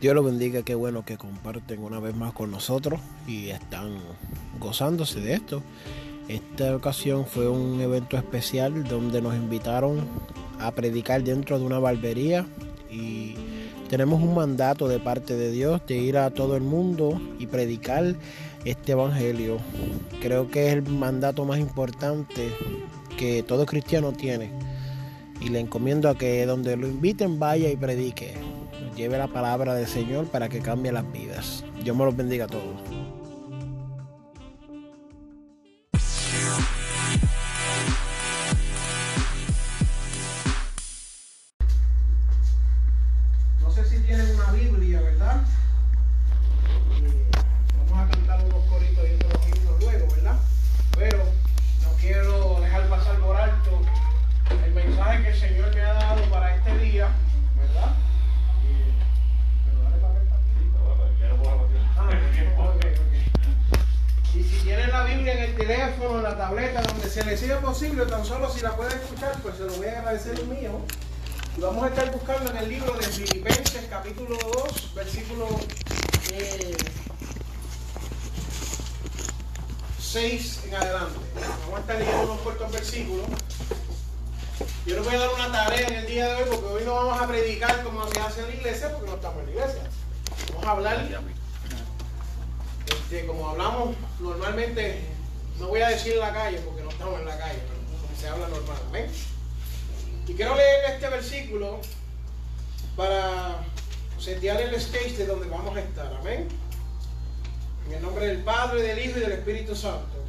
Dios los bendiga, qué bueno que comparten una vez más con nosotros y están gozándose de esto. Esta ocasión fue un evento especial donde nos invitaron a predicar dentro de una barbería y tenemos un mandato de parte de Dios de ir a todo el mundo y predicar este evangelio. Creo que es el mandato más importante que todo cristiano tiene y le encomiendo a que donde lo inviten vaya y predique lleve la palabra del Señor para que cambie las vidas. Dios me los bendiga a todos. Tan solo si la pueden escuchar, pues se lo voy a agradecer el mío. Y vamos a estar buscando en el libro de Filipenses, capítulo 2, versículo eh, 6 en adelante. Vamos a estar leyendo unos cortos versículos. Yo les voy a dar una tarea en el día de hoy porque hoy no vamos a predicar como se hace en la iglesia porque no estamos en la iglesia. Vamos a hablar este, como hablamos normalmente, no voy a decir en la calle porque no estamos en la calle, pero se habla normal. ¿ven? Y quiero leer este versículo para setear el stage de donde vamos a estar. Amén. En el nombre del Padre, del Hijo y del Espíritu Santo.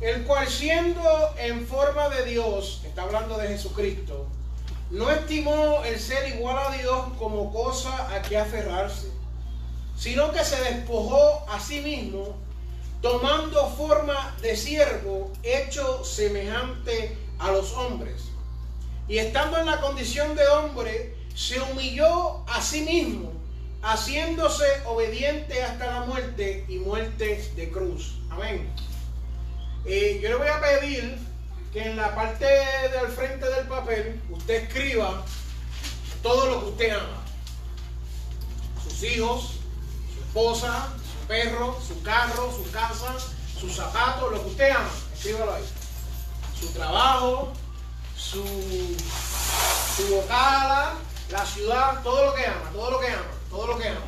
El cual siendo en forma de Dios, está hablando de Jesucristo, no estimó el ser igual a Dios como cosa a que aferrarse, sino que se despojó a sí mismo, tomando forma de siervo, hecho semejante a los hombres. Y estando en la condición de hombre, se humilló a sí mismo, haciéndose obediente hasta la muerte y muerte de cruz. Amén. Eh, yo le voy a pedir que en la parte del frente del papel usted escriba todo lo que usted ama. Sus hijos, su esposa, perro, su carro, su casa, sus zapatos, lo que usted ama. Escríbalo ahí. Su trabajo, su, su bocala, la ciudad, todo lo que ama, todo lo que ama, todo lo que ama.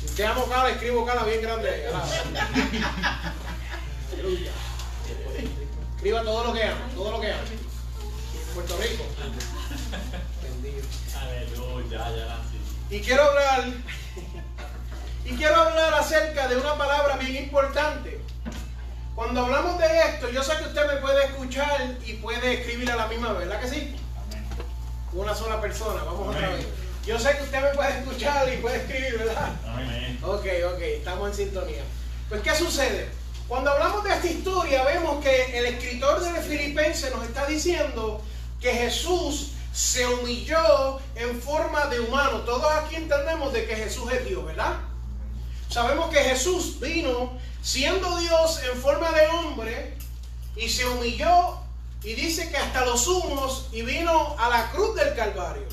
Si usted ama Ocala, escribe Ocala bien grande. Aleluya. Escriba todo lo que ama, todo lo que ama. Puerto Rico. Bendito. Aleluya, ya. Y quiero hablar, y quiero hablar acerca de una palabra bien importante. Cuando hablamos de esto, yo sé que usted me puede escuchar y puede escribir a la misma vez, ¿verdad que sí? Una sola persona, vamos otra Amén. vez. Yo sé que usted me puede escuchar y puede escribir, ¿verdad? Amén. Ok, ok, estamos en sintonía. Pues, ¿qué sucede? Cuando hablamos de esta historia, vemos que el escritor de Filipenses nos está diciendo que Jesús se humilló en forma de humano. Todos aquí entendemos de que Jesús es Dios, ¿verdad? Sabemos que Jesús vino siendo Dios en forma de hombre y se humilló y dice que hasta los humos y vino a la cruz del Calvario.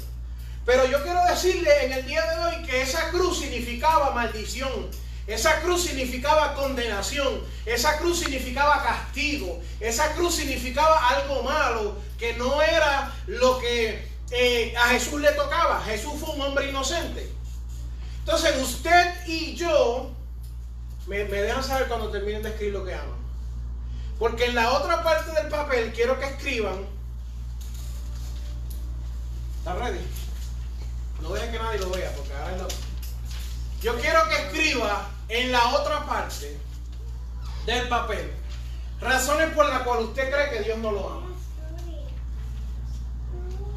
Pero yo quiero decirle en el día de hoy que esa cruz significaba maldición. Esa cruz significaba condenación. Esa cruz significaba castigo. Esa cruz significaba algo malo que no era lo que eh, a Jesús le tocaba. Jesús fue un hombre inocente. Entonces usted y yo, me, dejan saber cuando terminen de escribir lo que aman. Porque en la otra parte del papel quiero que escriban. ¿Está ready? No dejen que nadie lo vea porque ahora es la... Yo quiero que escriba en la otra parte del papel razones por las cuales usted cree que Dios no lo ama.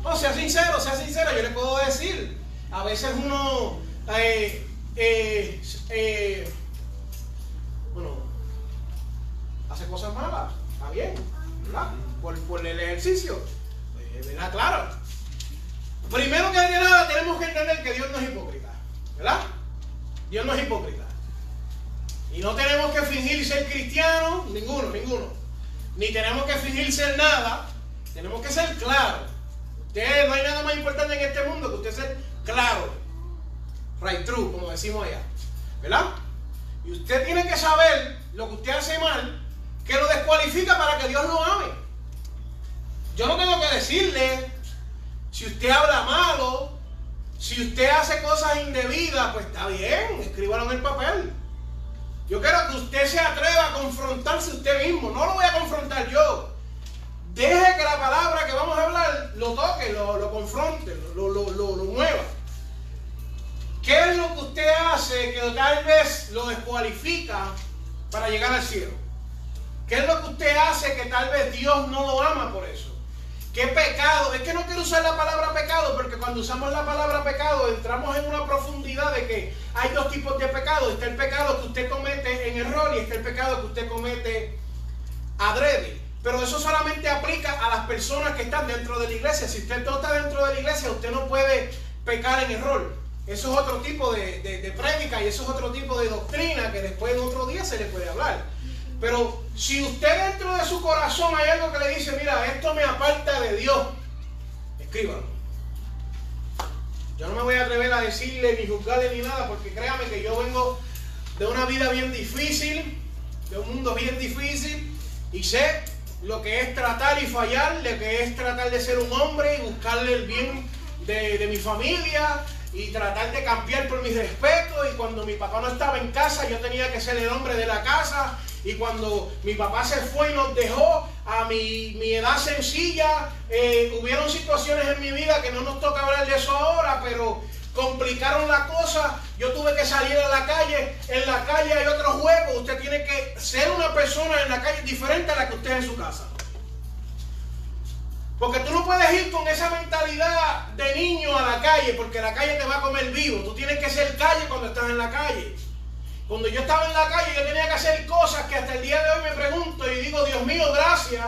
No, sea sincero, sea sincero, yo le puedo decir, a veces uno, eh, eh, eh, bueno, hace cosas malas, está bien, ¿verdad? Por, el ejercicio, ¿verdad? Claro. Primero que nada tenemos que entender que Dios no es hipócrita, ¿verdad? Dios no es hipócrita. Y no tenemos que fingir ser cristianos, ninguno, ninguno. Ni tenemos que fingir ser nada. Tenemos que ser claros. Usted no hay nada más importante en este mundo que usted ser claro. Right true, como decimos allá. ¿Verdad? Y usted tiene que saber lo que usted hace mal, que lo descualifica para que Dios lo ame. Yo no tengo que decirle si usted habla malo, si usted hace cosas indebidas, pues está bien, escríbalo en el papel. Yo quiero que usted se atreva a confrontarse usted mismo. No lo voy a confrontar yo. Deje que la palabra que vamos a hablar lo toque, lo, confronte, lo, mueva. ¿Qué es lo que usted hace que tal vez lo descualifica para llegar al cielo? ¿Qué es lo que usted hace que tal vez Dios no lo ama por eso? ¿Qué pecado? Es que no quiero usar la palabra pecado porque cuando usamos la palabra pecado entramos en una profundidad de que hay dos tipos de pecado. Está el pecado que usted comete en error y está el pecado que usted comete adrede. Pero eso solamente aplica a las personas que están dentro de la iglesia. Si usted no está dentro de la iglesia, usted no puede pecar en error. Eso es otro tipo de, de, prédica y eso es otro tipo de doctrina que después en otro día se le puede hablar. Pero si usted dentro de su corazón hay algo que le dice, mira, esto me aparta de Dios, escríbalo. Yo no me voy a atrever a decirle ni juzgarle ni nada, porque créame que yo vengo de una vida bien difícil, de un mundo bien difícil, y sé lo que es tratar y fallar, lo que es tratar de ser un hombre y buscarle el bien de, de mi familia, y tratar de cambiar por mi respeto. Y cuando mi papá no estaba en casa, yo tenía que ser el hombre de la casa. Y cuando mi papá se fue y nos dejó a mi, edad sencilla, eh, hubieron situaciones en mi vida que no nos toca hablar de eso ahora, pero complicaron la cosa. Yo tuve que salir a la calle. En la calle hay otro juego. Usted tiene que ser una persona en la calle diferente a la que usted es en su casa. Porque tú no puedes ir con esa mentalidad de niño a la calle, porque la calle te va a comer vivo. Tú tienes que ser calle cuando estás en la calle. Cuando yo estaba en la calle, yo tenía que hacer cosas que hasta el día de hoy me pregunto y digo, Dios mío, gracias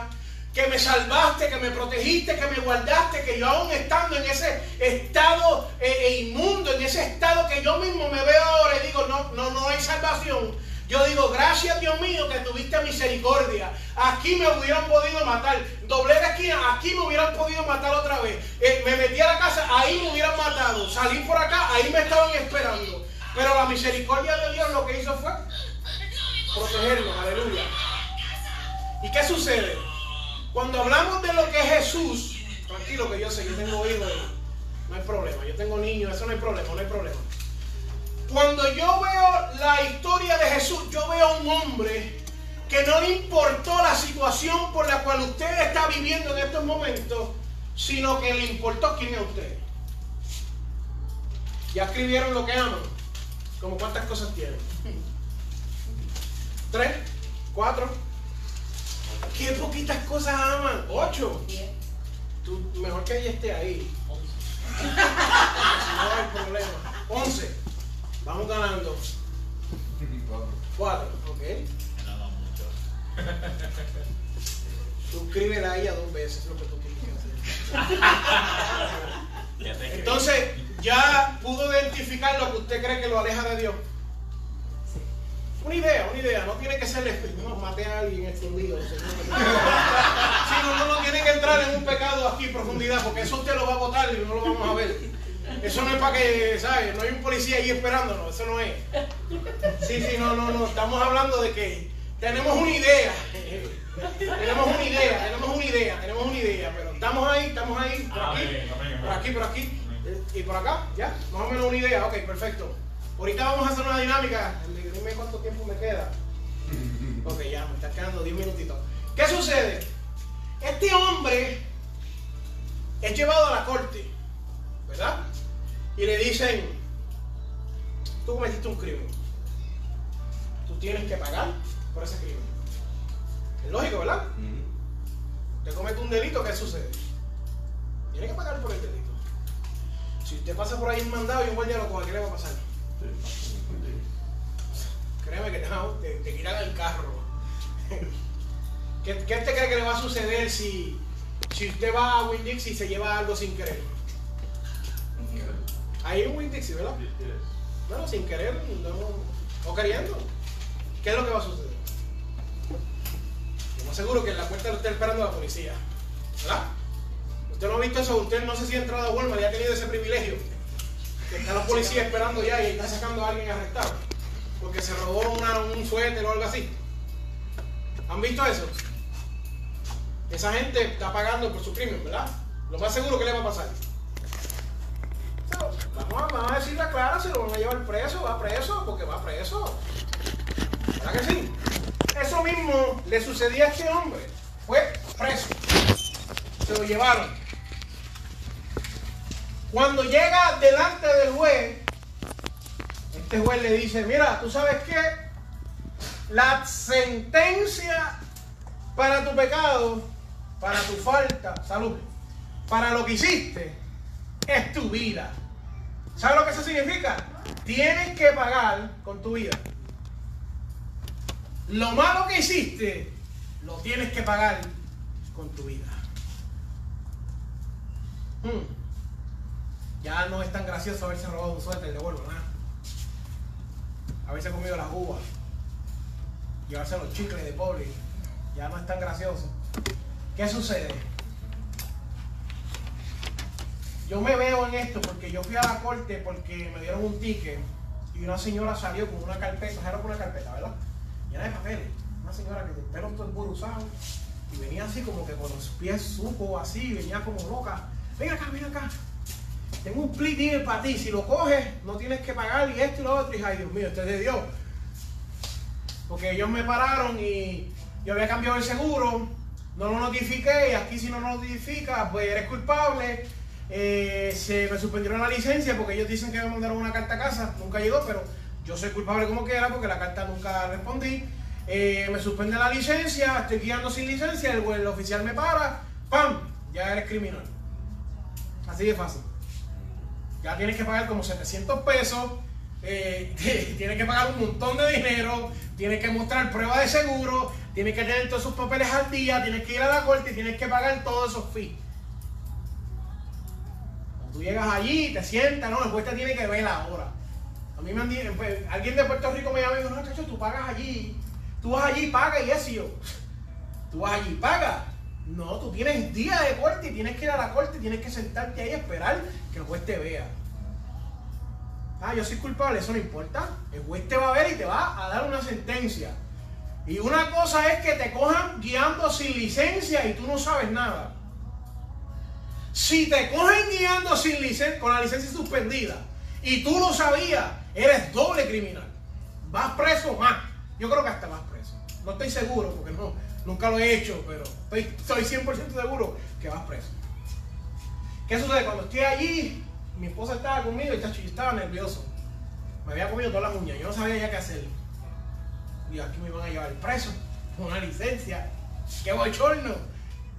que me salvaste, que me protegiste, que me guardaste, que yo aún estando en ese estado eh, eh, inmundo, en ese estado que yo mismo me veo ahora y digo, no, no, no hay salvación. Yo digo, gracias Dios mío que tuviste misericordia. Aquí me hubieran podido matar. Doblé la esquina, aquí me hubieran podido matar otra vez. Eh, me metí a la casa, ahí me hubieran matado. Salí por acá, ahí me estaban esperando. Pero la misericordia de Dios lo que hizo fue protegernos, aleluya. ¿Y qué sucede? Cuando hablamos de lo que es Jesús, tranquilo que yo sé, yo tengo hijos, no hay problema, yo tengo niños, eso no hay problema, no hay problema. Cuando yo veo la historia de Jesús, yo veo a un hombre que no le importó la situación por la cual usted está viviendo en estos momentos, sino que le importó quién es usted. Ya escribieron lo que aman. ¿Cómo cuántas cosas tienen? ¿Tres? ¿Cuatro? ¿Qué poquitas cosas aman? ¿Ocho? Tú, mejor que ella esté ahí. no hay problema. Once. Vamos ganando. Cuatro. Ok. Suscríbela a ella dos veces, lo que tú quieres hacer. Entonces, ya pudo identificar lo que usted cree que lo aleja de Dios. Una idea, una idea, no tiene que ser no maté a alguien escondido. Si no, no, no tiene que entrar en un pecado aquí en profundidad, porque eso usted lo va a votar y no lo vamos a ver. Eso no es para que, ¿sabes? No hay un policía ahí esperándonos, eso no es. Sí, sí, no, no, no. Estamos hablando de que tenemos una idea. Tenemos una idea, tenemos una idea, tenemos una idea, pero estamos ahí, estamos ahí, por aquí, por aquí, por aquí. Y por acá, ¿ya? Más o menos una idea. Ok, perfecto. Ahorita vamos a hacer una dinámica. Dime cuánto tiempo me queda. Ok, ya, me está quedando 10 minutitos. ¿Qué sucede? Este hombre es llevado a la corte, ¿verdad? Y le dicen, tú cometiste un crimen. Tú tienes que pagar por ese crimen. Es lógico, ¿verdad? Usted comete un delito, ¿qué sucede? Tiene que pagar por el delito. Si usted pasa por ahí un mandado y un guardia lo coge, ¿qué le va a pasar? Créeme que te, te, quitan el carro. ¿Qué, ¿Qué usted cree que le va a suceder si, si usted va a winn y se lleva algo sin querer? Ahí un winn ¿verdad? Bueno, sin querer o queriendo. ¿Qué es lo que va a suceder? Yo seguro que en la puerta lo está esperando la policía. ¿Verdad? Usted no ha visto eso, usted no sé si ha entrado a Walmart y ha tenido ese privilegio. Que está la policía esperando ya y está sacando a alguien arrestado. Porque se robó un suéter o algo así. ¿Han visto eso? Esa gente está pagando por su crimen, ¿verdad? Lo más seguro que le va a pasar. Vamos, a, decir la clara, se lo van a llevar preso, va preso, porque va preso. ¿Verdad que sí? Eso mismo le sucedía a este hombre. Fue preso. Se lo llevaron. Cuando llega delante del juez, este juez le dice, mira, ¿tú sabes qué? La sentencia para tu pecado, para tu falta, salud, para lo que hiciste, es tu vida. ¿Sabes lo que eso significa? Tienes que pagar con tu vida. Lo malo que hiciste, lo tienes que pagar con tu vida. Hmm. Ya no es tan gracioso haberse robado un suéter de vuelvo, nada. Haberse comido las uvas, llevarse los chicles de pobre, ya no es tan gracioso. ¿Qué sucede? Yo me veo en esto porque yo fui a la corte porque me dieron un ticket y una señora salió con una carpeta, era con una carpeta, ¿verdad? Llena de papeles. Una señora que el pelo todo emburuzado y venía así como que con los pies supo así, venía como loca. Ven acá, ven acá. Tengo un deal para ti. Si lo coges, no tienes que pagar y esto y lo otro. Y ay, Dios mío, este es de Dios. Porque ellos me pararon y yo había cambiado el seguro, no lo notifiqué y aquí si no lo notificas, pues eres culpable eh, se me suspendieron la licencia porque ellos dicen que me mandaron una carta a casa, nunca llegó, pero yo soy culpable como quiera porque la carta nunca respondí. Eh, me suspende la licencia, estoy guiando sin licencia, el, oficial me para, ¡pam! Ya eres criminal. Así de fácil. Ya tienes que pagar como 700 pesos, eh, tienes que pagar un montón de dinero, tienes que mostrar prueba de seguro, tienes que tener todos esos papeles al día, tienes que ir a la corte y tienes que pagar todos esos fees. Tú llegas allí, te sientas, no, el juez te tiene que ver ahora. A mí me han dicho, pues, alguien de Puerto Rico me llama y dijo, no, chacho, tú pagas allí. Tú vas allí, paga y es yo. Tú vas allí, paga. No, tú tienes día de corte y tienes que ir a la corte, tienes que sentarte ahí y esperar que el juez te vea. Ah, yo soy culpable, eso no importa. El juez te va a ver y te va a dar una sentencia. Y una cosa es que te cojan guiando sin licencia y tú no sabes nada. Si te cogen guiando sin licencia, con la licencia suspendida y tú lo sabías, eres doble criminal. Vas preso más. Yo creo que hasta vas preso. No estoy seguro porque no, nunca lo he hecho, pero estoy, 100% seguro que vas preso. ¿Qué sucede? Cuando estoy allí, mi esposa estaba conmigo y estaba nervioso. Me había comido todas las uñas, yo no sabía ya qué hacer. Y aquí me iban a llevar preso, con una licencia. ¡Qué bochorno!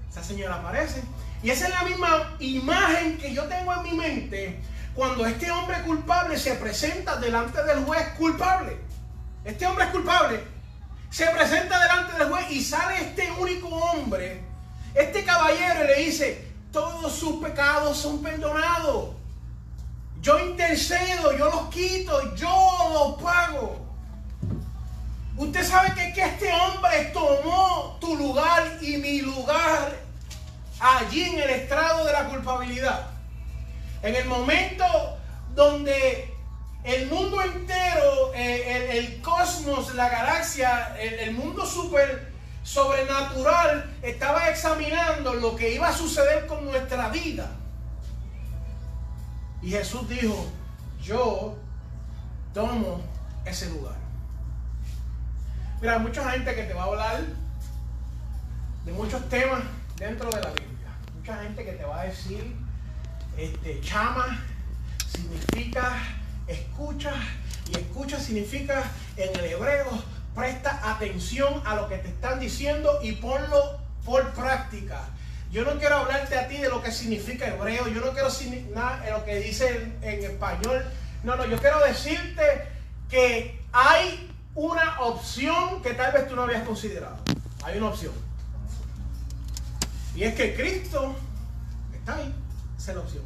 Esa señora aparece y esa es la misma imagen que yo tengo en mi mente cuando este hombre culpable se presenta delante del juez culpable. Este hombre es culpable. Se presenta delante del juez y sale este único hombre, este caballero, y le dice, todos sus pecados son perdonados. Yo intercedo, yo los quito, yo los pago. Usted sabe que, que este hombre tomó tu lugar y mi lugar allí en el estrado de la culpabilidad. En el momento donde el mundo entero, el, cosmos, la galaxia, el, mundo super sobrenatural estaba examinando lo que iba a suceder con nuestra vida. Y Jesús dijo, yo tomo ese lugar. Mira, hay mucha gente que te va a hablar de muchos temas dentro de la Biblia mucha gente que te va a decir, este, chama significa escucha y escucha significa en el hebreo presta atención a lo que te están diciendo y ponlo por práctica. Yo no quiero hablarte a ti de lo que significa hebreo, yo no quiero nada de lo que dice en, español. No, no, yo quiero decirte que hay una opción que tal vez tú no habías considerado. Hay una opción. Y es que Cristo está ahí. Esa es la opción.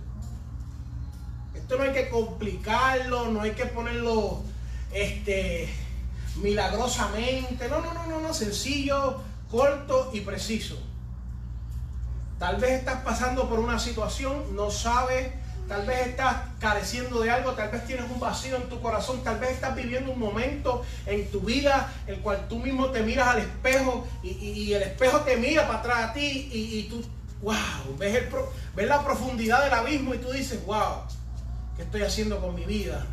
Esto no hay que complicarlo, no hay que ponerlo este, milagrosamente. No, no, no, no, no, sencillo, corto y preciso. Tal vez estás pasando por una situación, no sabes, tal vez estás careciendo de algo, tal vez tienes un vacío en tu corazón, tal vez estás viviendo un momento en tu vida el cual tú mismo te miras al espejo y, el espejo te mira para atrás a ti y, tú, wow, ves, el, ves la profundidad del abismo y tú dices, wow, ¿qué estoy haciendo con mi vida?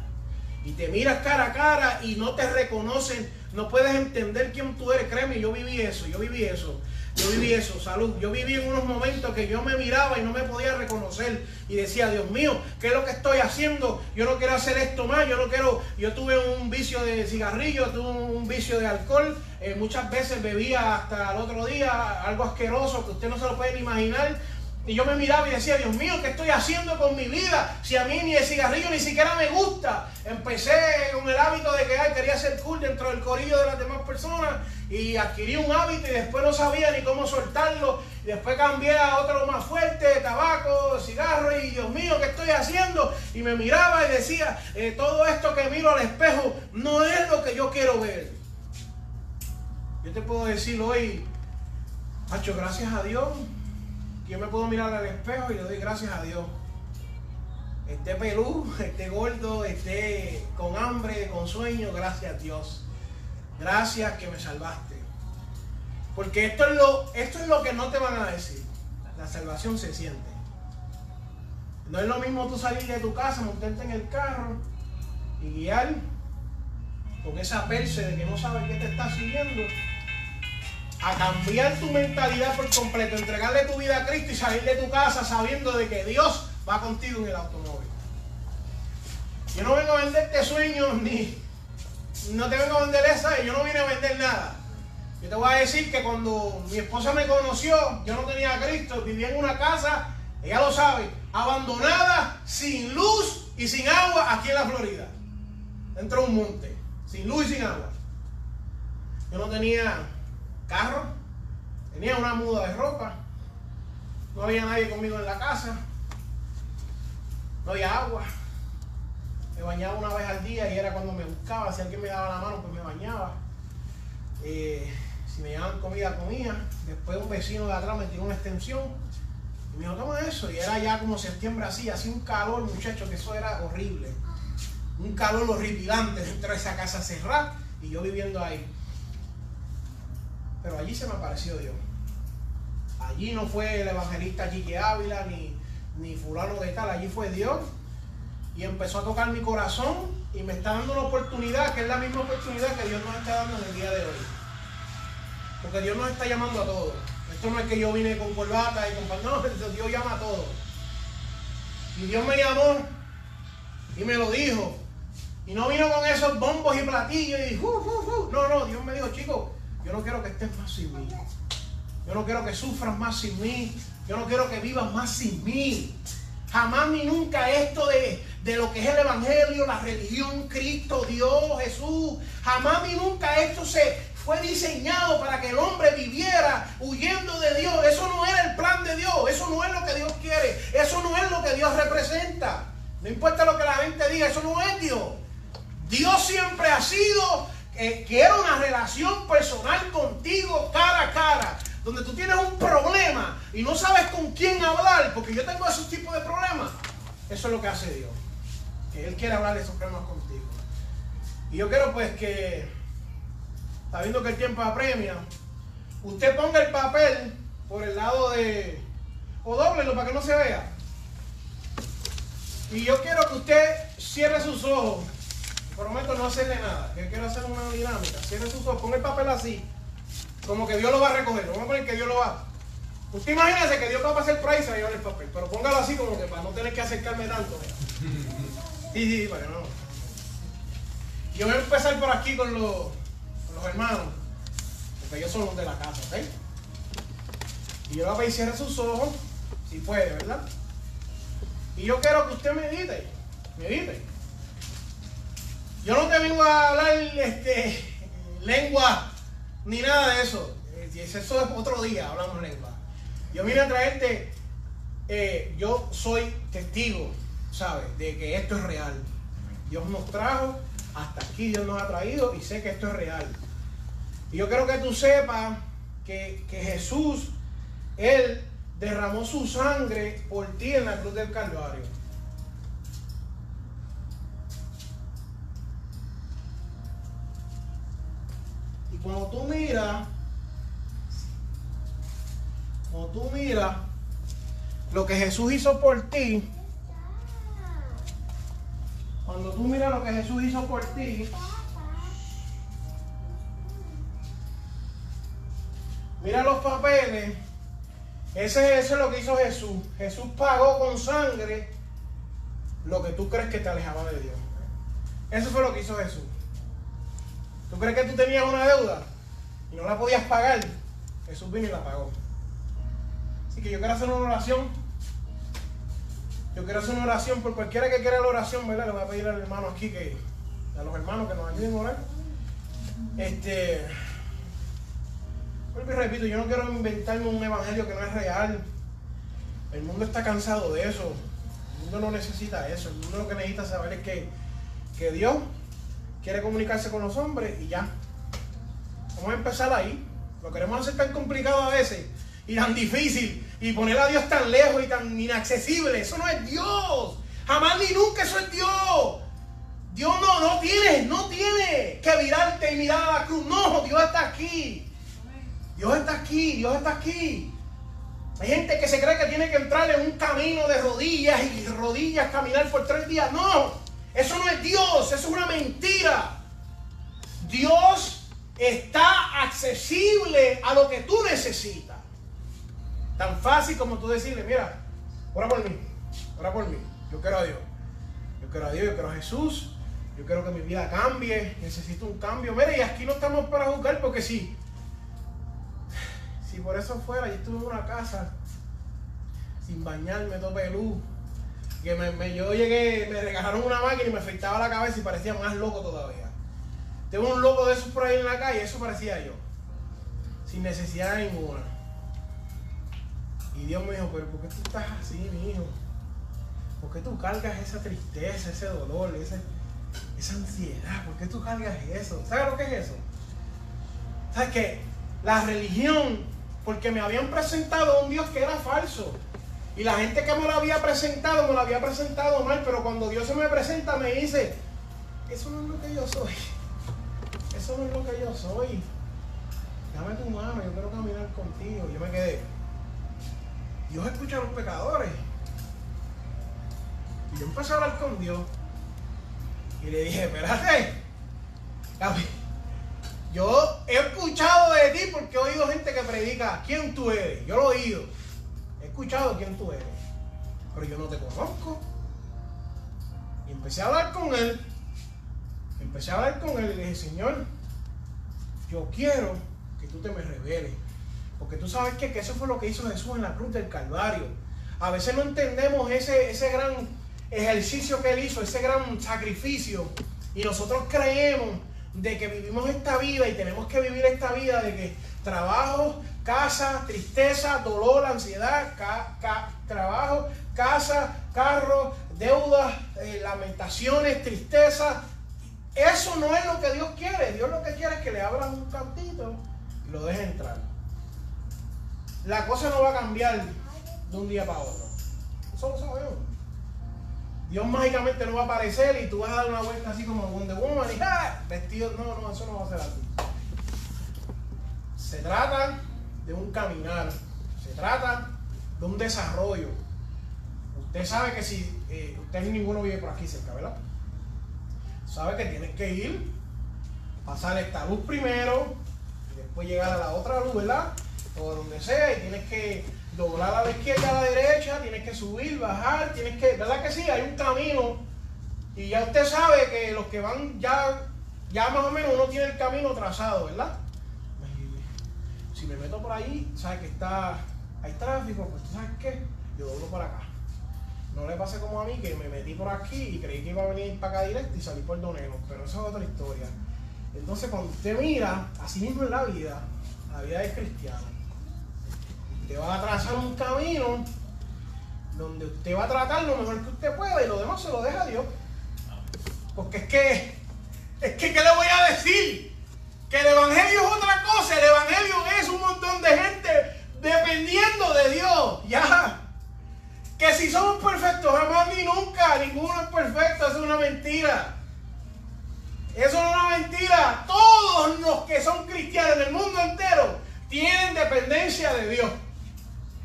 Y te miras cara a cara y no te reconocen, no puedes entender quién tú eres, créeme, yo viví eso, yo viví eso. Yo viví eso, salud. Yo viví en unos momentos que yo me miraba y no me podía reconocer y decía, Dios mío, ¿qué es lo que estoy haciendo? Yo no quiero hacer esto más, yo no quiero, yo tuve un vicio de cigarrillo, tuve un vicio de alcohol, eh, muchas veces bebía hasta el otro día algo asqueroso que usted no se lo puede imaginar. Y yo me miraba y decía, Dios mío, ¿qué estoy haciendo con mi vida? Si a mí ni el cigarrillo ni siquiera me gusta. Empecé con el hábito de que quería ser cool dentro del corillo de las demás personas y adquirí un hábito y después no sabía ni cómo soltarlo. Y después cambié a otro más fuerte, tabaco, cigarro y Dios mío, ¿qué estoy haciendo? Y me miraba y decía, eh, todo esto que miro al espejo no es lo que yo quiero ver. Yo te puedo decir hoy, Hacho, gracias a Dios yo me puedo mirar al espejo y le doy gracias a Dios. Esté pelú, esté gordo, esté con hambre, con sueño, gracias a Dios. Gracias que me salvaste. Porque esto es lo, esto es lo que no te van a decir. La salvación se siente. No es lo mismo tú salir de tu casa, montarte en el carro y guiar con esa perse de que no sabes qué te está siguiendo a cambiar tu mentalidad por completo, entregarle tu vida a Cristo y salir de tu casa sabiendo de que Dios va contigo en el automóvil. Yo no vengo a venderte sueños ni no te vengo a vender esa, yo no vine a vender nada. Yo te voy a decir que cuando mi esposa me conoció, yo no tenía a Cristo, vivía en una casa, ella lo sabe, abandonada, sin luz y sin agua aquí en la Florida, dentro de un monte, sin luz y sin agua. Yo no tenía carro, tenía una muda de ropa, no había nadie conmigo en la casa, no había agua. Me bañaba una vez al día y era cuando me buscaba. Si alguien me daba la mano, pues me bañaba. Eh, si me llevaban comida, comía. Después un vecino de atrás me tiró una extensión y me dijo, toma eso. Y era ya como septiembre así, así un calor, muchacho, que eso era horrible. Un calor horripilante dentro de esa casa cerrada y yo viviendo ahí. Pero allí se me apareció Dios. Allí no fue el evangelista Gigi Ávila ni, ni fulano de tal, allí fue Dios. Y empezó a tocar mi corazón y me está dando una oportunidad, que es la misma oportunidad que Dios nos está dando en el día de hoy. Porque Dios nos está llamando a todos. Esto no es que yo vine con corbata y con... No, Dios llama a todos. Y Dios me llamó y me lo dijo. Y no vino con esos bombos y platillos y... No, no, Dios me dijo, chicos, yo no quiero que estés más sin mí. Yo no quiero que sufras más sin mí. Yo no quiero que vivas más sin mí. Jamás ni nunca esto de, de lo que es el Evangelio, la religión, Cristo, Dios, Jesús. Jamás ni nunca esto se fue diseñado para que el hombre viviera huyendo de Dios. Eso no era el plan de Dios. Eso no es lo que Dios quiere. Eso no es lo que Dios representa. No importa lo que la gente diga, eso no es Dios. Dios siempre ha sido quiero una relación personal contigo cara a cara, donde tú tienes un problema y no sabes con quién hablar, porque yo tengo esos tipos de problemas. Eso es lo que hace Dios, que Él quiere hablar de esos problemas contigo. Y yo quiero pues que, sabiendo que el tiempo apremia, usted ponga el papel por el lado de, o doblelo para que no se vea. Y yo quiero que usted cierre sus ojos prometo no hacerle nada. Yo quiero hacer una dinámica. Cierre sus ojos, pon el papel así. Como que Dios lo va a recoger. Vamos a poner que Dios lo va. Usted imagínese que Dios va a pasar por ahí y se va a llevar el papel. Pero póngalo así como que para no tener que acercarme tanto. Sí, sí, para que no. Yo voy a empezar por aquí con los, los los hermanos, porque ellos son los de la casa, ¿ok? Y yo le voy a pedir cierre sus ojos, si puede, ¿verdad? Y yo quiero que usted medite, medite. Yo no te vengo a hablar este, lengua ni nada de eso. Eh, eso es otro día, hablamos lengua. Yo vine a traerte, eh, yo soy testigo, ¿sabes? De que esto es real. Dios nos trajo, hasta aquí Dios nos ha traído y sé que esto es real. Y yo quiero que tú sepas que, que Jesús, Él derramó su sangre por ti en la cruz del Calvario. Cuando tú miras, cuando tú miras lo que Jesús hizo por ti, cuando tú miras lo que Jesús hizo por ti, mira los papeles ese, es lo que hizo Jesús. Jesús pagó con sangre lo que tú crees que te alejaba de Dios. Eso fue lo que hizo Jesús. ¿Tú crees que tú tenías una deuda y no la podías pagar? Jesús vino y la pagó. Así que yo quiero hacer una oración. Yo quiero hacer una oración por cualquiera que quiera la oración, ¿verdad? Le voy a pedir al hermano aquí que, a los hermanos que nos ayuden a orar. Este. Vuelvo y repito, yo no quiero inventarme un evangelio que no es real. El mundo está cansado de eso. El mundo no necesita eso. El mundo lo que necesita saber es que, que Dios quiere comunicarse con los hombres y ya. Vamos a empezar ahí. Lo queremos hacer tan complicado a veces y tan difícil y poner a Dios tan lejos y tan inaccesible. Eso no es Dios. Jamás ni nunca eso es Dios. Dios no, no tiene, no tiene que virarte y mirar a la cruz. No, Dios está aquí. Dios está aquí, Dios está aquí. Hay gente que se cree que tiene que entrar en un camino de rodillas y rodillas caminar por tres días. No, eso no es Dios, eso es una mentira. Dios está accesible a lo que tú necesitas. Tan fácil como tú decirle, mira, ora por mí, ora por mí. Yo quiero a Dios. Yo quiero a Dios, yo quiero a Jesús. Yo quiero que mi vida cambie. Necesito un cambio. Mira, y aquí no estamos para juzgar porque sí si por eso fuera, yo estuve en una casa sin bañarme, todo pelú. Que me, yo llegué, me regalaron una máquina y me afeitaba la cabeza y parecía más loco todavía. Tengo un loco de esos por ahí en la calle, eso parecía yo. Sin necesidad ninguna. Y Dios me dijo, pero ¿por qué tú estás así, mi? ¿Por qué tú cargas esa tristeza, ese dolor, esa ansiedad? ¿Por qué tú cargas eso? ¿Sabes lo que es eso? ¿Sabes qué? La religión porque me habían presentado a un Dios que era falso. Y la gente que me lo había presentado, me lo había presentado mal, pero cuando Dios se me presenta me dice, eso no es lo que yo soy. Eso no es lo que yo soy. Dame tu mano, yo quiero caminar contigo. Yo me quedé. Dios escucha a los pecadores. Y yo empecé a hablar con Dios. Y le dije, espérate. Yo he escuchado de ti porque he oído gente que predica quién tú eres. Yo lo he oído. Escuchado quién tú eres. Pero yo no te conozco. Y empecé a hablar con él. Empecé a hablar con él y le dije, Señor, yo quiero que tú te me reveles. Porque tú sabes que, eso fue lo que hizo Jesús en la cruz del Calvario. A veces no entendemos ese, ese gran ejercicio que él hizo, ese gran sacrificio. Y nosotros creemos de que vivimos esta vida y tenemos que vivir esta vida de que trabajo, casa, tristeza, dolor, ansiedad, trabajo, casa, carro, deudas, eh, lamentaciones, tristeza. Eso no es lo que Dios quiere. Dios lo que quiere es que le abran un cantito y lo deje entrar. La cosa no va a cambiar de un día para otro. Eso lo sabemos. Dios mágicamente no va a aparecer y tú vas a dar una vuelta así como Wonder Woman y ¡ah! vestido. No, no, eso no va a ser así. Se trata de un caminar, se trata de un desarrollo. Usted sabe que si eh, usted ninguno vive por aquí cerca, ¿verdad? Sabe que tienes que ir, pasar esta luz primero y después llegar a la otra luz, ¿verdad? O donde sea y tienes que doblar a la izquierda, a la derecha, tienes que subir, bajar, tienes que, ¿verdad que sí? Hay un camino y ya usted sabe que los que van ya ya más o menos uno tiene el camino trazado, ¿verdad? Si me meto por ahí, sabes que está, hay tráfico, pues sabes qué, yo doblo por acá. No le pase como a mí que me metí por aquí y creí que iba a venir para acá directo y salí por Donero, pero eso es otra historia. Entonces cuando usted mira, así mismo en la vida, la vida es cristiana. Usted va a trazar un camino donde usted va a tratar lo mejor que usted pueda y lo demás se lo deja a Dios. Porque es que, es que, ¿qué le voy a decir? Que el Evangelio es otra cosa, el Evangelio es un montón de gente dependiendo de Dios, ya. Que si somos perfectos, jamás ni nunca, ninguno es perfecto, eso es una mentira. Eso no es una mentira. Todos los que son cristianos en el mundo entero tienen dependencia de Dios.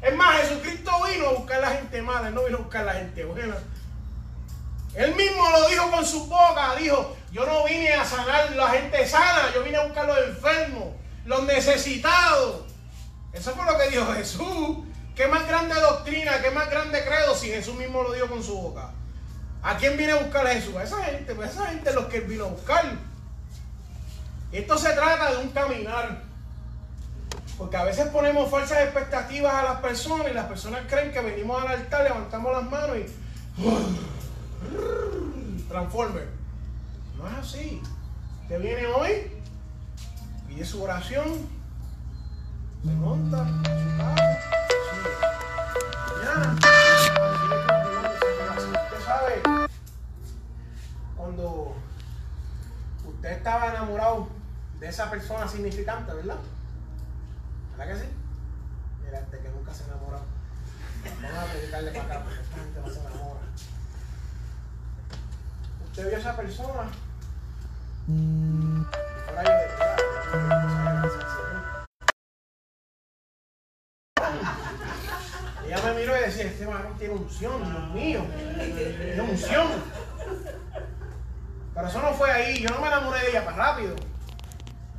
Es más, Jesucristo vino a buscar la gente mala, no vino a buscar a la gente buena. Él mismo lo dijo con su boca, dijo, yo no vine a sanar la gente sana, yo vine a buscar los enfermos, los necesitados. Eso fue lo que dijo Jesús. ¿Qué más grande doctrina, qué más grande credo si Jesús mismo lo dijo con su boca? ¿A quién viene a buscar a Jesús? A esa gente, pues esa gente es los que él vino a buscar. Esto se trata de un caminar. Porque a veces ponemos falsas expectativas a las personas y las personas creen que venimos al altar, levantamos las manos y transforme. No es así. Usted viene hoy, pide su oración, se monta su Mañana, usted sabe, cuando usted estaba enamorado de esa persona significante, ¿verdad? ¿Verdad que sí? Mira, este que nunca se enamorado. Vamos a dedicarle para acá porque esta gente no se enamora. Usted vio a esa persona. Y fuera yo de Ella me miró y decía, este varón tiene unción, Dios mío. Tiene unción. Pero eso no fue ahí. Yo no me enamoré de ella para rápido.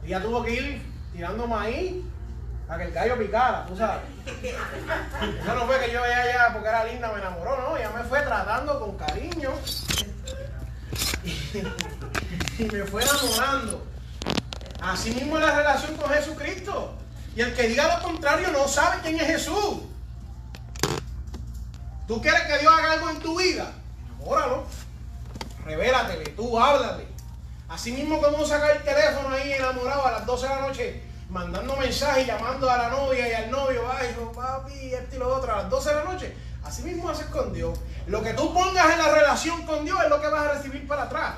Ella tuvo que ir tirando maíz para que el gallo picara, tú sabes. Eso no fue que yo veía ella porque era linda, me enamoró, no. Ella me fue tratando con cariño. Y, me fue enamorando. Así mismo la relación con Jesucristo. Y el que diga lo contrario no sabe quién es Jesús. ¿Tú quieres que Dios haga algo en tu vida? Enamóralo. Revélatele, tú háblale. Así mismo como sacar el teléfono ahí enamorado a las 12 de la noche, mandando mensajes, llamando a la novia y al novio, ay, papi, esto y lo otro, a las 12 de la noche. Así mismo haces con Dios. Lo que tú pongas en la relación con Dios es lo que vas a recibir para atrás.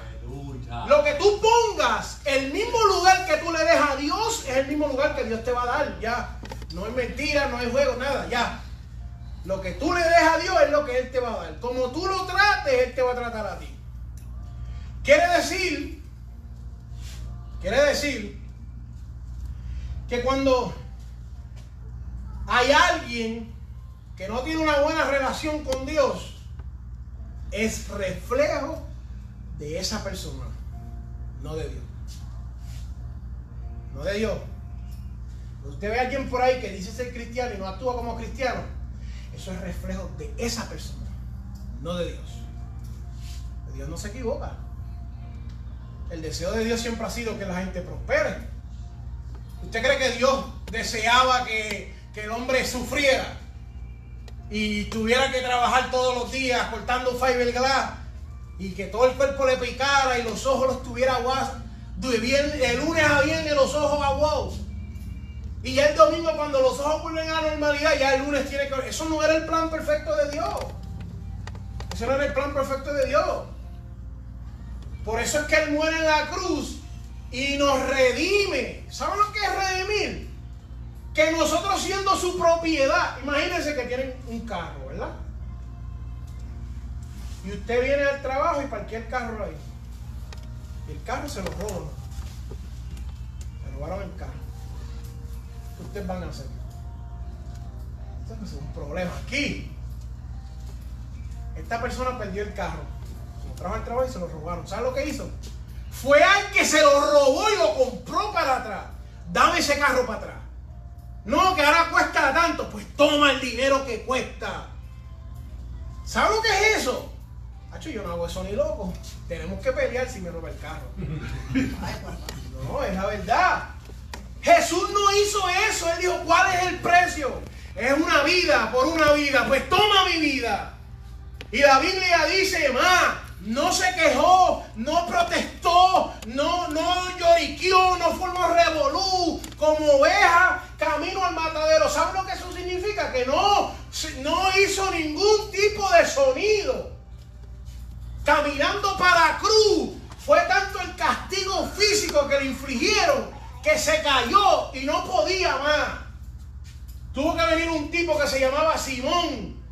Lo que tú pongas, el mismo lugar que tú le dejas a Dios, es el mismo lugar que Dios te va a dar. Ya. No es mentira, no es juego, nada, ya. Lo que tú le dejas a Dios es lo que Él te va a dar. Como tú lo trates, Él te va a tratar a ti. Quiere decir, quiere decir que cuando hay alguien que no tiene una buena relación con Dios, es reflejo de esa persona, no de Dios. No de Dios. Usted ve a alguien por ahí que dice ser cristiano y no actúa como cristiano, eso es reflejo de esa persona, no de Dios. Dios no se equivoca. El deseo de Dios siempre ha sido que la gente prospere. ¿Usted cree que Dios deseaba que, el hombre sufriera y tuviera que trabajar todos los días cortando fiberglass y que todo el cuerpo le picara y los ojos los tuviera aguados? De lunes a viernes los ojos aguados. Y ya el domingo cuando los ojos vuelven a la normalidad, ya el lunes tiene que... Eso no era el plan perfecto de Dios. Eso no era el plan perfecto de Dios. Por eso es que Él muere en la cruz y nos redime. ¿Saben lo que es redimir? Que nosotros siendo su propiedad, imagínense que tienen un carro, ¿verdad? Y usted viene al trabajo y parquea el carro ahí. Y el carro se lo roban. Se robaron el carro. ¿Qué ustedes van a hacer? Esto es un problema aquí. Esta persona perdió el carro trajo el trabajo y se lo robaron. ¿Sabes lo que hizo? Fue al que se lo robó y lo compró para atrás. Dame ese carro para atrás. No, que ahora cuesta tanto. Pues toma el dinero que cuesta. ¿Sabes lo que es eso? Hacho, yo no hago eso ni loco. Tenemos que pelear si me roba el carro. No, es la verdad. Jesús no hizo eso. Él dijo, ¿cuál es el precio? Es una vida por una vida. Pues toma mi vida. Y la Biblia dice, más, no se quejó, no protestó, no, no lloriqueó, no formó revolú como oveja camino al matadero. ¿Saben lo que eso significa? Que no, no hizo ningún tipo de sonido. Caminando para cruz, fue tanto el castigo físico que le infligieron que se cayó y no podía más. Tuvo que venir un tipo que se llamaba Simón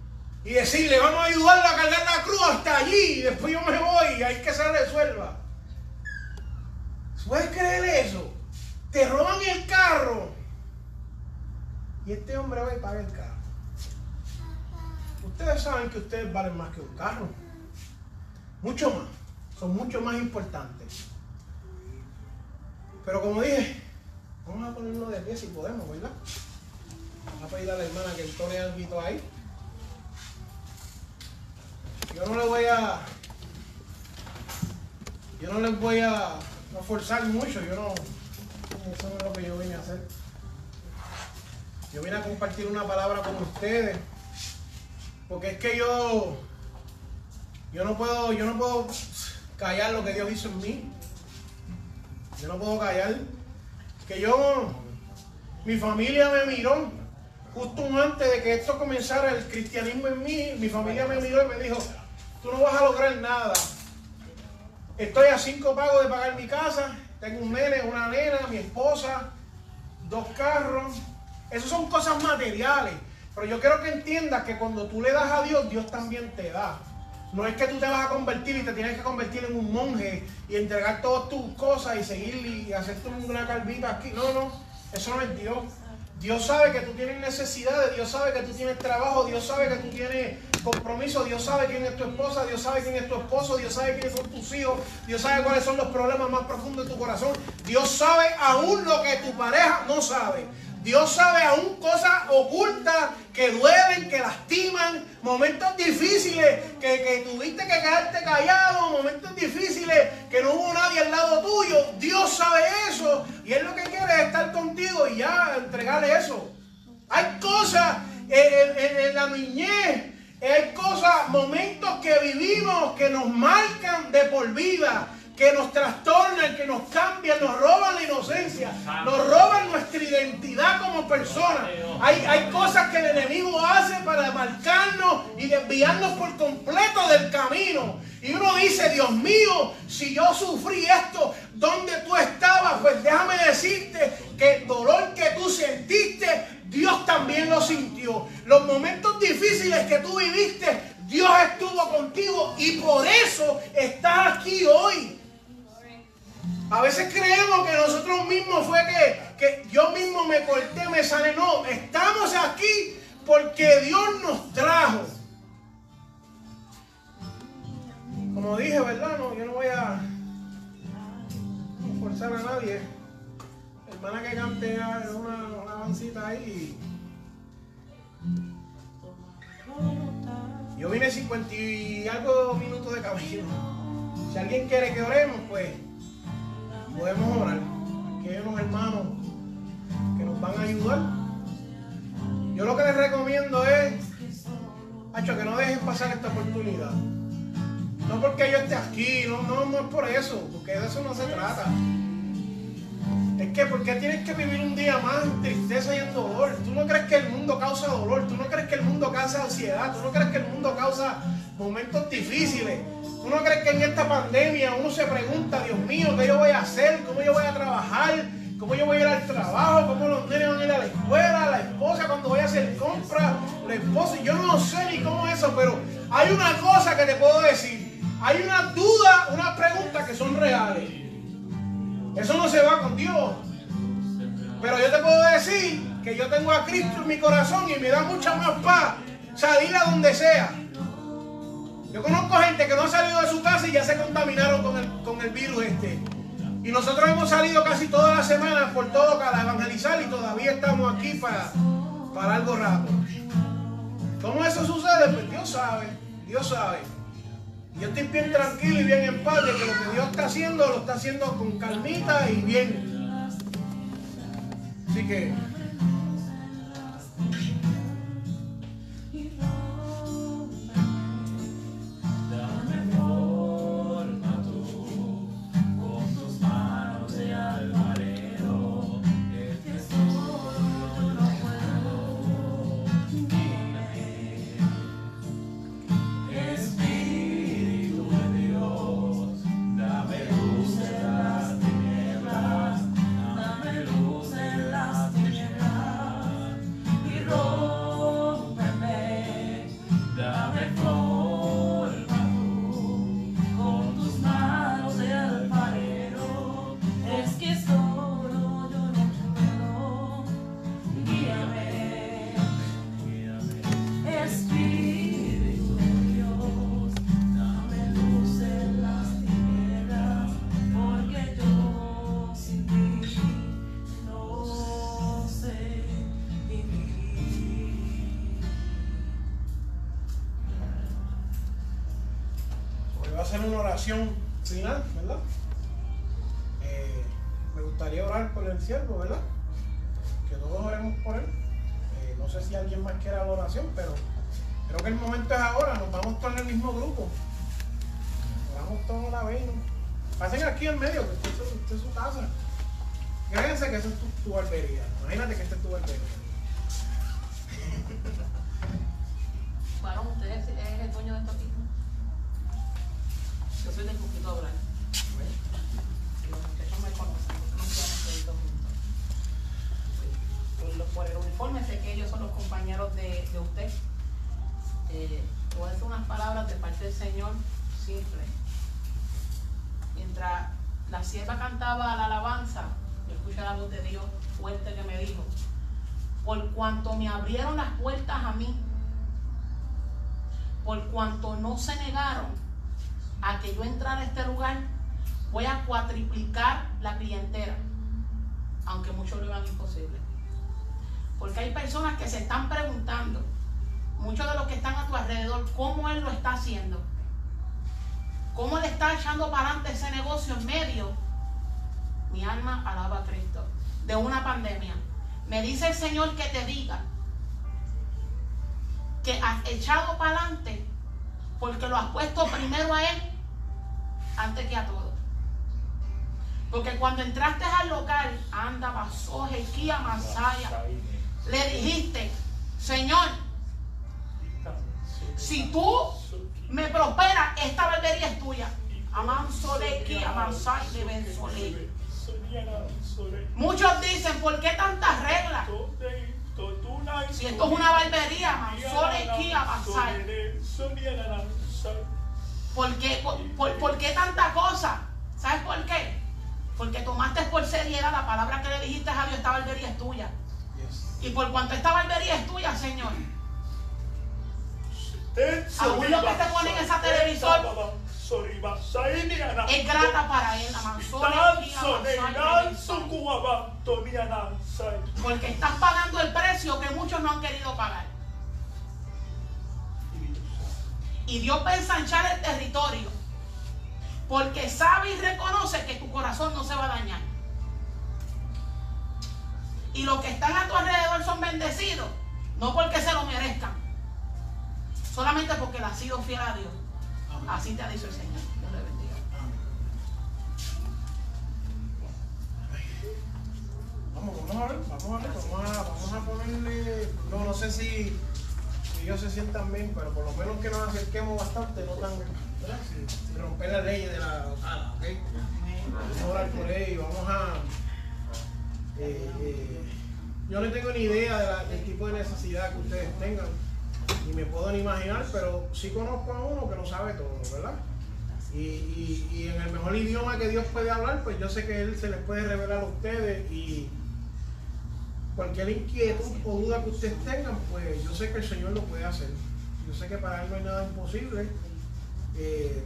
y decirle, vamos a ayudarle a cargar la cruz hasta allí y después yo me voy hay que se resuelva. ¿Puedes creer eso? Te roban el carro y este hombre va y paga el carro. Ustedes saben que ustedes valen más que un carro. Mucho más. Son mucho más importantes. Pero como dije, vamos a ponernos de pie si podemos, ¿verdad? Vamos a pedir a la hermana que entone algo ahí. Yo no le voy a. Yo no les voy a, forzar mucho. Yo no. Eso es lo que yo vine a hacer. Yo vine a compartir una palabra con ustedes. Porque es que yo. Yo no puedo. Yo no puedo callar lo que Dios hizo en mí. Yo no puedo callar. Que yo. Mi familia me miró justo antes de que esto comenzara el cristianismo en mí, mi familia me miró y me dijo, tú no vas a lograr nada. Estoy a cinco pagos de pagar mi casa, tengo un nene, una nena, mi esposa, dos carros. Esas son cosas materiales. Pero yo quiero que entiendas que cuando tú le das a Dios, Dios también te da. No es que tú te vas a convertir y te tienes que convertir en un monje y entregar todas tus cosas y seguir y hacerte una calvita aquí. No, no, eso no es Dios. Dios sabe que tú tienes necesidades, Dios sabe que tú tienes trabajo, Dios sabe que tú tienes compromiso, Dios sabe quién es tu esposa, Dios sabe quién es tu esposo, Dios sabe quiénes son tus hijos, Dios sabe cuáles son los problemas más profundos de tu corazón, Dios sabe aún lo que tu pareja no sabe. Dios sabe aún cosas ocultas que duelen, que lastiman, momentos difíciles que, que, tuviste que quedarte callado, momentos difíciles que no hubo nadie al lado tuyo. Dios sabe eso y Él lo que quiere es estar contigo y ya entregarle eso. Hay cosas en, en la niñez, hay cosas, momentos que vivimos que nos marcan de por vida que nos trastornan, que nos cambian, nos roban la inocencia, nos roban nuestra identidad como persona. Hay, hay cosas que el enemigo hace para marcarnos y desviarnos por completo del camino. Y uno dice, Dios mío, si yo sufrí esto, ¿dónde tú estabas? Pues déjame decirte que el dolor que tú sentiste, Dios también lo sintió. Los momentos difíciles que tú viviste, Dios estuvo contigo y por eso estás aquí hoy. A veces creemos que nosotros mismos fue que, que yo mismo me corté, me sale. No, estamos aquí porque Dios nos trajo. Como dije, ¿verdad? No, yo no voy a forzar a nadie. Hermana que cante una, una avancita ahí. Yo vine 50 y algo minutos de camino. Si alguien quiere que oremos, pues podemos orar. Aquí hay unos hermanos que nos van a ayudar. Yo lo que les recomiendo es, hecho, que no dejen pasar esta oportunidad. No porque yo esté aquí, no, no, no es por eso, porque de eso no se trata. Es que, ¿por qué tienes que vivir un día más en tristeza y en dolor? ¿Tú no crees que el mundo causa dolor? ¿Tú no crees que el mundo causa ansiedad? ¿Tú no crees que el mundo causa momentos difíciles? ¿Tú no crees que en esta pandemia uno se pregunta, Dios mío, qué yo voy a hacer? ¿Cómo yo voy a trabajar? ¿Cómo yo voy a ir al trabajo? ¿Cómo los niños van a ir a la escuela? La esposa cuando voy a hacer compras. La esposa, yo no sé ni cómo es eso, pero hay una cosa que te puedo decir. Hay una duda, unas preguntas que son reales. Eso no se va con Dios. Pero yo te puedo decir que yo tengo a Cristo en mi corazón y me da mucha más paz salir a donde sea. Yo conozco gente que no ha salido de su casa y ya se contaminaron con el, con el virus este. Y nosotros hemos salido casi todas las semanas por todo para evangelizar y todavía estamos aquí para, para algo rato. ¿Cómo eso sucede? Pues Dios sabe, Dios sabe. yo estoy bien tranquilo y bien en paz de que lo que Dios está haciendo lo está haciendo con calmita y bien. Así que final, ¿verdad? Eh, me gustaría orar por el siervo, ¿verdad? Que todos oremos por él. Eh, no sé si alguien más quiera la oración, pero creo que el momento es ahora. Nos vamos todos en el mismo grupo. Oramos todos la vez. Pasen aquí en medio, que esta es su casa. Fíjense que esa es tu, tu barbería. Imagínate de, usted. Eh, voy a decir unas palabras de parte del Señor simple. Mientras la sierva cantaba la alabanza, yo escuché la voz de Dios fuerte que me dijo, por cuanto me abrieron las puertas a mí, por cuanto no se negaron a que yo entrara a este lugar, voy a cuatriplicar la clientela, aunque muchos lo vean imposible. Porque hay personas que se están preguntando, muchos de los que están a tu alrededor, cómo él lo está haciendo. ¿Cómo él está echando para adelante ese negocio en medio? Mi alma alaba a Cristo. De una pandemia. Me dice el Señor que te diga que has echado para adelante porque lo has puesto primero a Él antes que a todo. Porque cuando entraste al local, anda, pasó, Jequía, Masaya, le dijiste, Señor, si tú me prosperas, esta barbería es tuya. Muchos dicen, ¿por qué tantas reglas? Si esto es una barbería, ¿Por qué, por, qué tanta cosa? ¿Sabes por qué? Porque tomaste por seriedad la palabra que le dijiste a Dios, esta barbería es tuya. Y por cuanto esta barbería es tuya, Señor. Aún lo que te ponen en esa televisor es grata para él, Porque estás pagando el precio que muchos no han querido pagar. Y Dios va a ensanchar el territorio. Porque sabe y reconoce que tu corazón no se va a dañar. Y los que están a tu alrededor son bendecidos. No porque se lo merezcan. Solamente porque le has sido fiel a Dios. Así te ha dicho el Señor. Dios le bendiga. Vamos, vamos a ver, vamos a ver, vamos a, vamos a ponerle. No, no sé si ellos se sientan bien, pero por lo menos que nos acerquemos bastante, no tan, Sin, romper las leyes de la sala, ¿ok? Vamos a orar por ellos, vamos a... Eh, eh, yo no tengo ni idea del tipo de necesidad que ustedes tengan, ni me puedo ni imaginar, pero sí conozco a uno que lo sabe todo, ¿verdad? Y, y, y en el mejor idioma que Dios puede hablar, pues yo sé que Él se les puede revelar a ustedes y cualquier inquietud o duda que ustedes tengan, pues yo sé que el Señor lo puede hacer. Yo sé que para Él no hay nada imposible. Eh,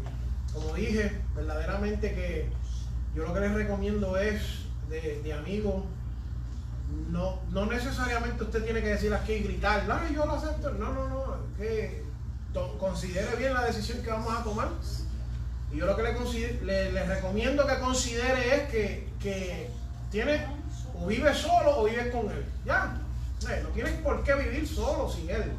como dije, verdaderamente que yo lo que les recomiendo es de, de amigos, no, no necesariamente usted tiene que decir aquí y gritar, no, yo lo acepto. No, no, no, que considere bien la decisión que vamos a tomar. Y yo lo que le, le, recomiendo que considere es que, que tiene o vive solo o vive con él. Ya, eh, no tienes por qué vivir solo sin él.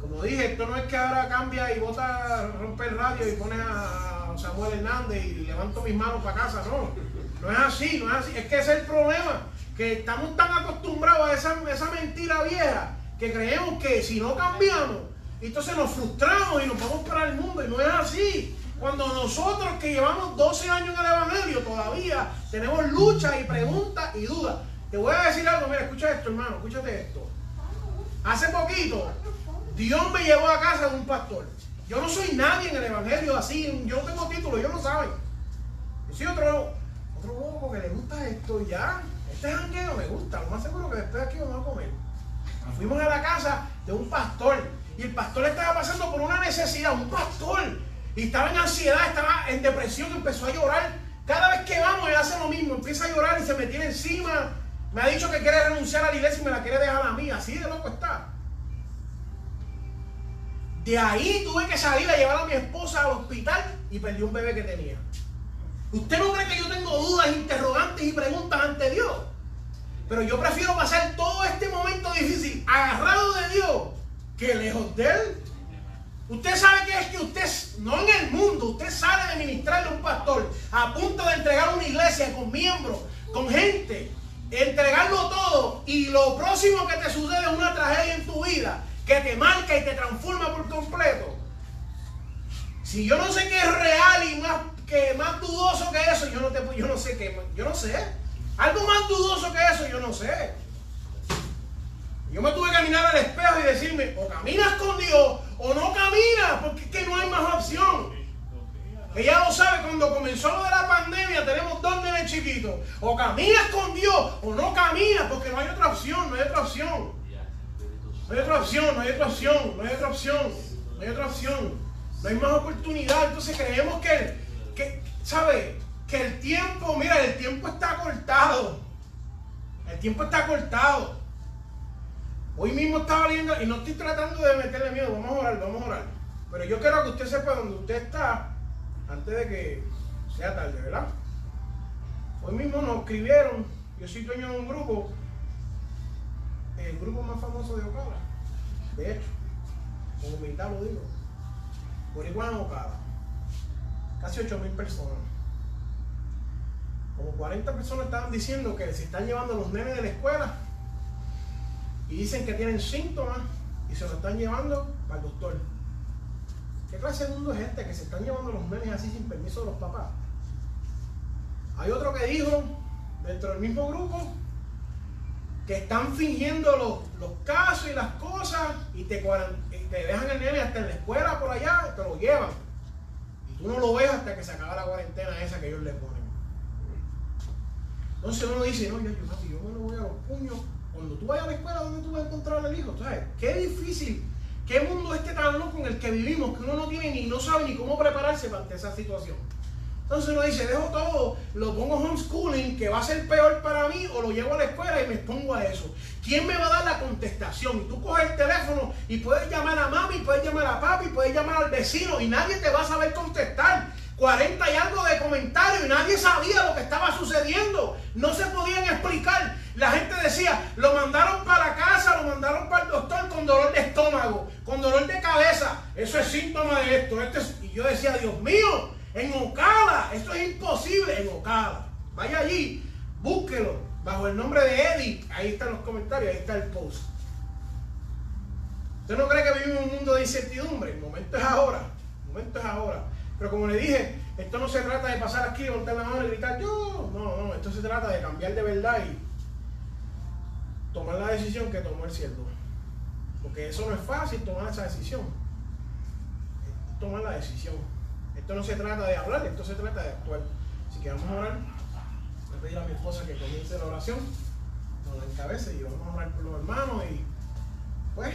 Como dije, esto no es que ahora cambia y bota, rompe el radio y pone a Samuel Hernández y levanto mis manos para casa, no. No es así, no es así. Es que ese es el problema, que estamos tan acostumbrados a esa, esa mentira vieja que creemos que si no cambiamos, entonces nos frustramos y nos vamos para el mundo y no es así. Cuando nosotros que llevamos 12 años en el Evangelio todavía tenemos luchas y preguntas y dudas. Te voy a decir algo, mira, escucha esto, hermano, escúchate esto. Hace poquito, Dios me llevó a casa de un pastor. Yo no soy nadie en el Evangelio así, yo no tengo título, yo no saben. Yo soy otro, otro loco que le gusta esto ya. Este jangueo me gusta, lo más seguro que después aquí vamos a comer. Fuimos a la casa de un pastor y el pastor estaba pasando por una necesidad, un pastor y estaba en ansiedad, estaba en depresión, empezó a llorar. Cada vez que vamos, él hace lo mismo, empieza a llorar y se me tiene encima. Me ha dicho que quiere renunciar a la iglesia y me la quiere dejar a mí. Así de loco está. De ahí tuve que salir a llevar a mi esposa al hospital y perdí un bebé que tenía. ¿Usted no cree que yo tengo dudas, interrogantes y preguntas ante Dios? Pero yo prefiero pasar todo este momento difícil agarrado de Dios que lejos de Él. Usted sabe que es que usted, no en el mundo, usted sale de ministrarle a un pastor a punto de entregar una iglesia con miembros, con gente, entregarlo todo y lo próximo que te sucede es una tragedia en tu vida que te marca y te transforma por completo. Si yo no sé qué es real y más, que más dudoso que eso, yo no, te, yo no sé qué, yo no sé. Algo más dudoso que eso, yo no sé. Yo me tuve que mirar al espejo y decirme, o caminas con Dios o no caminas, porque es que no hay más opción. Ella lo sabe, cuando comenzó lo de la pandemia tenemos dos nenes chiquitos. O caminas con Dios o no caminas, porque no hay otra opción, no hay otra opción. No hay otra opción, no hay otra opción, no hay otra opción, no hay otra opción. No hay más oportunidad. Entonces creemos que, que ¿sabe? Que el tiempo, mira, el tiempo está cortado. El tiempo está cortado. Hoy mismo estaba leyendo, y no estoy tratando de meterle miedo, vamos a orar, vamos a orar. Pero yo quiero que usted sepa dónde usted está antes de que sea tarde, ¿verdad? Hoy mismo nos escribieron, yo soy dueño de un grupo, el grupo más famoso de Ocala, de hecho, con humildad lo digo, por igual en Ocala, casi 8 mil personas. Como 40 personas estaban diciendo que se están llevando los nenes de la escuela y dicen que tienen síntomas y se lo están llevando para el doctor. ¿Qué clase de mundo es este que se están llevando los nenes así sin permiso de los papás? Hay otro que dijo, dentro del mismo grupo, que están fingiendo los, casos y las cosas y te, te dejan el nene hasta en la escuela por allá y te lo llevan. Y tú no lo ves hasta que se acaba la cuarentena esa que ellos le ponen. Entonces uno dice, no, yo, yo, yo me lo voy a los puños cuando tú vayas a la escuela, ¿dónde tú vas a encontrar al hijo? ¿Sabes? Qué difícil, qué mundo este tan loco en el que vivimos, que uno no tiene ni no sabe ni cómo prepararse ante esa situación. Entonces uno dice, dejo todo, lo pongo homeschooling, que va a ser peor para mí, o lo llevo a la escuela y me expongo a eso. ¿Quién me va a dar la contestación? Tú coges el teléfono y puedes llamar a mami, puedes llamar a papi, puedes llamar al vecino y nadie te va a saber contestar. 40 y algo de comentarios y nadie sabía lo que estaba sucediendo. No se podían explicar. La gente decía, lo mandaron para casa, lo mandaron para el doctor con dolor de estómago, con dolor de cabeza. Eso es síntoma de esto. y yo decía, Dios mío, en Ocala, esto es imposible en Ocala. Vaya allí, búsquelo bajo el nombre de Eddie. Ahí están los comentarios, ahí está el post. ¿Usted no cree que vivimos en un mundo de incertidumbre? El momento es ahora. El momento es ahora. Pero como le dije, esto no se trata de pasar aquí, montar la mano y gritar yo. No, no, esto se trata de cambiar de verdad y tomar la decisión que tomó el siervo. Porque eso no es fácil tomar esa decisión. tomar la decisión. Esto no se trata de hablar, esto se trata de actuar. Así que vamos a orar. Voy a pedir a mi esposa que comience la oración, nos encabece y vamos a orar por los hermanos y pues